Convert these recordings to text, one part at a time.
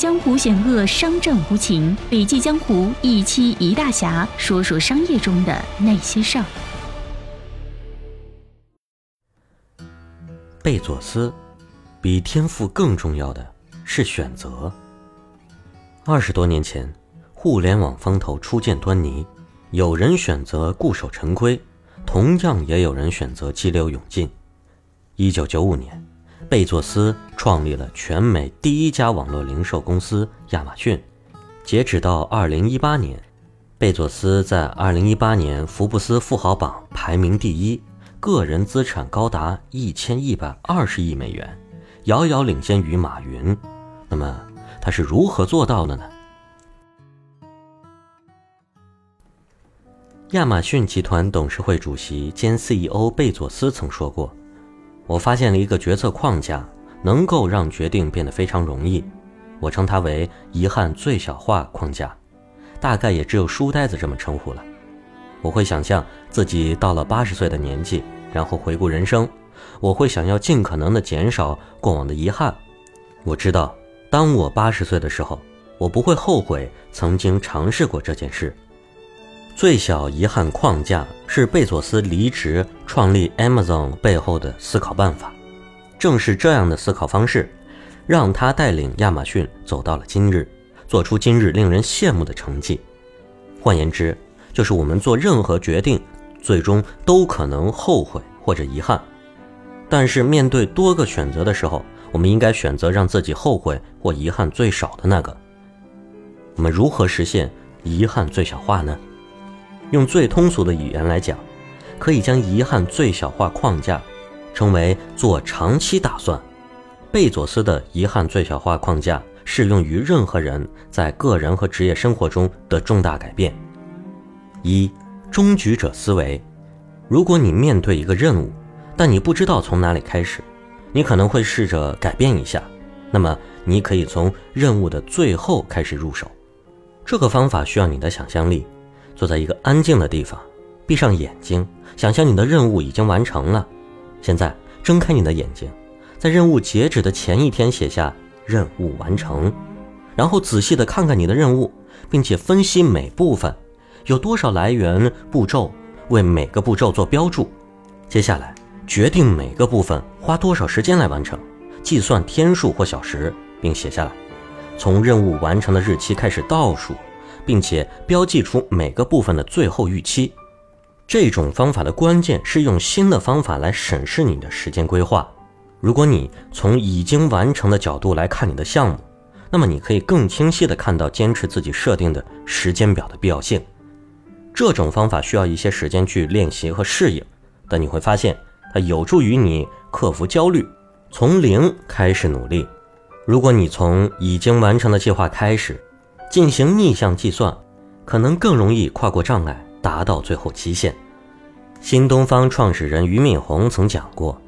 江湖险恶，商战无情。笔记江湖一期一大侠，说说商业中的那些事儿。贝佐斯，比天赋更重要的是选择。二十多年前，互联网风头初见端倪，有人选择固守陈规，同样也有人选择激流勇进。一九九五年。贝佐斯创立了全美第一家网络零售公司亚马逊。截止到二零一八年，贝佐斯在二零一八年福布斯富豪榜排名第一，个人资产高达一千一百二十亿美元，遥遥领先于马云。那么他是如何做到的呢？亚马逊集团董事会主席兼 CEO 贝佐斯曾说过。我发现了一个决策框架，能够让决定变得非常容易。我称它为“遗憾最小化框架”，大概也只有书呆子这么称呼了。我会想象自己到了八十岁的年纪，然后回顾人生。我会想要尽可能的减少过往的遗憾。我知道，当我八十岁的时候，我不会后悔曾经尝试过这件事。最小遗憾框架是贝佐斯离职创立 Amazon 背后的思考办法。正是这样的思考方式，让他带领亚马逊走到了今日，做出今日令人羡慕的成绩。换言之，就是我们做任何决定，最终都可能后悔或者遗憾。但是面对多个选择的时候，我们应该选择让自己后悔或遗憾最少的那个。我们如何实现遗憾最小化呢？用最通俗的语言来讲，可以将遗憾最小化框架称为做长期打算。贝佐斯的遗憾最小化框架适用于任何人在个人和职业生活中的重大改变。一、终局者思维。如果你面对一个任务，但你不知道从哪里开始，你可能会试着改变一下。那么，你可以从任务的最后开始入手。这个方法需要你的想象力。坐在一个安静的地方，闭上眼睛，想象你的任务已经完成了。现在睁开你的眼睛，在任务截止的前一天写下“任务完成”，然后仔细的看看你的任务，并且分析每部分有多少来源步骤，为每个步骤做标注。接下来决定每个部分花多少时间来完成，计算天数或小时，并写下来，从任务完成的日期开始倒数。并且标记出每个部分的最后预期。这种方法的关键是用新的方法来审视你的时间规划。如果你从已经完成的角度来看你的项目，那么你可以更清晰地看到坚持自己设定的时间表的必要性。这种方法需要一些时间去练习和适应，但你会发现它有助于你克服焦虑，从零开始努力。如果你从已经完成的计划开始。进行逆向计算，可能更容易跨过障碍，达到最后期限。新东方创始人俞敏洪曾讲过：“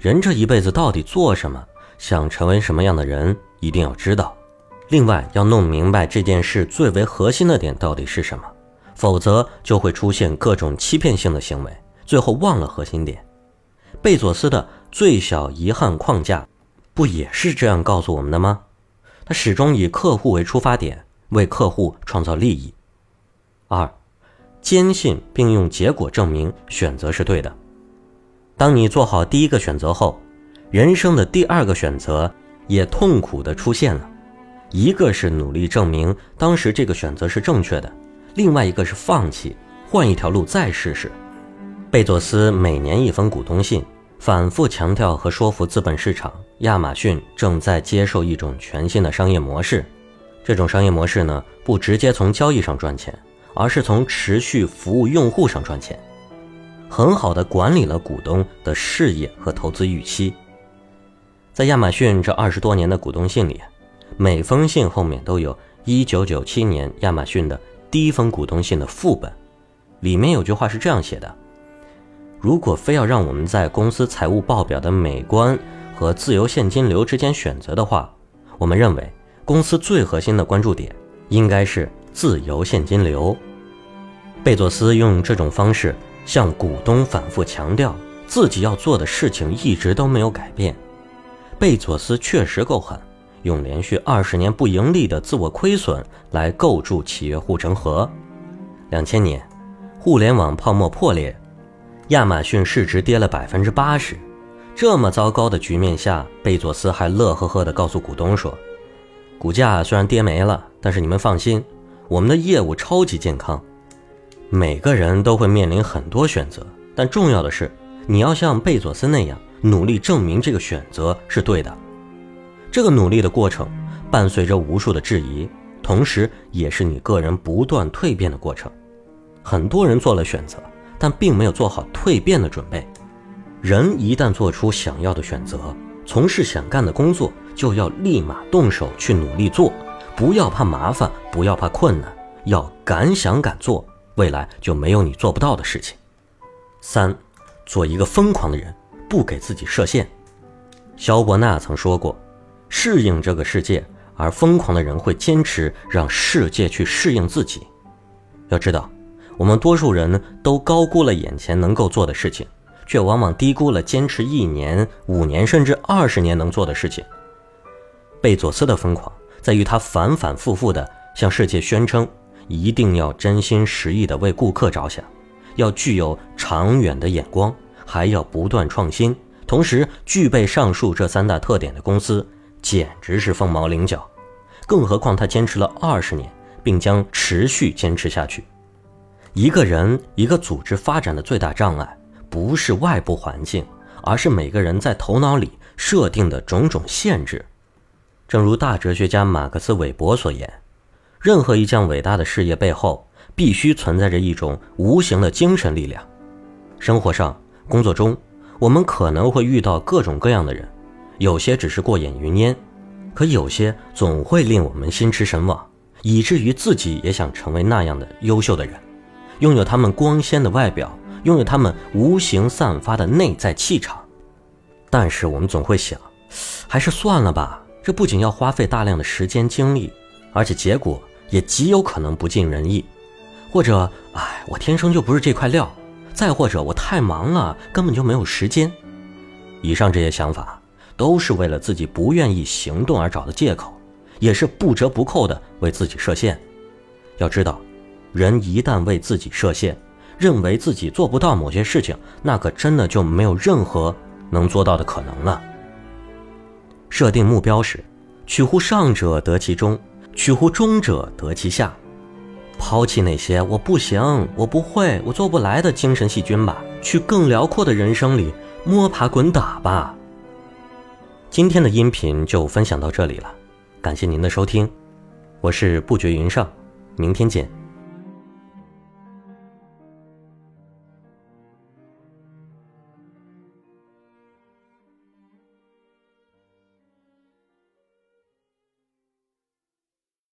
人这一辈子到底做什么？想成为什么样的人，一定要知道。另外，要弄明白这件事最为核心的点到底是什么，否则就会出现各种欺骗性的行为，最后忘了核心点。”贝佐斯的最小遗憾框架，不也是这样告诉我们的吗？他始终以客户为出发点。为客户创造利益。二，坚信并用结果证明选择是对的。当你做好第一个选择后，人生的第二个选择也痛苦的出现了。一个是努力证明当时这个选择是正确的，另外一个是放弃，换一条路再试试。贝佐斯每年一封股东信，反复强调和说服资本市场，亚马逊正在接受一种全新的商业模式。这种商业模式呢，不直接从交易上赚钱，而是从持续服务用户上赚钱，很好的管理了股东的事业和投资预期。在亚马逊这二十多年的股东信里，每封信后面都有一九九七年亚马逊的第一封股东信的副本，里面有句话是这样写的：如果非要让我们在公司财务报表的美观和自由现金流之间选择的话，我们认为。公司最核心的关注点应该是自由现金流。贝佐斯用这种方式向股东反复强调，自己要做的事情一直都没有改变。贝佐斯确实够狠，用连续二十年不盈利的自我亏损来构筑企业护城河。两千年，互联网泡沫破裂，亚马逊市值跌了百分之八十。这么糟糕的局面下，贝佐斯还乐呵呵地告诉股东说：“股价虽然跌没了，但是你们放心，我们的业务超级健康。”每个人都会面临很多选择，但重要的是，你要像贝佐斯那样努力证明这个选择是对的。这个努力的过程伴随着无数的质疑，同时也是你个人不断蜕变的过程。很多人做了选择，但并没有做好蜕变的准备。人一旦做出想要的选择，从事想干的工作，就要立马动手去努力做，不要怕麻烦，不要怕困难，要敢想敢做。未来就没有你做不到的事情。三，做一个疯狂的人，不给自己设限。肖伯纳曾说过：“适应这个世界，而疯狂的人会坚持让世界去适应自己。”要知道，我们多数人都高估了眼前能够做的事情，却往往低估了坚持一年、五年甚至二十年能做的事情。贝佐斯的疯狂在于他反反复复地向世界宣称。一定要真心实意地为顾客着想，要具有长远的眼光，还要不断创新。同时，具备上述这三大特点的公司，简直是凤毛麟角。更何况他坚持了二十年，并将持续坚持下去。一个人、一个组织发展的最大障碍，不是外部环境，而是每个人在头脑里设定的种种限制。正如大哲学家马克思韦伯所言。任何一项伟大的事业背后，必须存在着一种无形的精神力量。生活上、工作中，我们可能会遇到各种各样的人，有些只是过眼云烟，可有些总会令我们心驰神往，以至于自己也想成为那样的优秀的人，拥有他们光鲜的外表，拥有他们无形散发的内在气场。但是我们总会想，还是算了吧，这不仅要花费大量的时间精力，而且结果。也极有可能不尽人意，或者，哎，我天生就不是这块料，再或者我太忙了，根本就没有时间。以上这些想法，都是为了自己不愿意行动而找的借口，也是不折不扣的为自己设限。要知道，人一旦为自己设限，认为自己做不到某些事情，那可真的就没有任何能做到的可能了。设定目标时，取乎上者得其中。取乎中者得其下，抛弃那些我不行、我不会、我做不来的精神细菌吧，去更辽阔的人生里摸爬滚打吧。今天的音频就分享到这里了，感谢您的收听，我是不觉云上，明天见。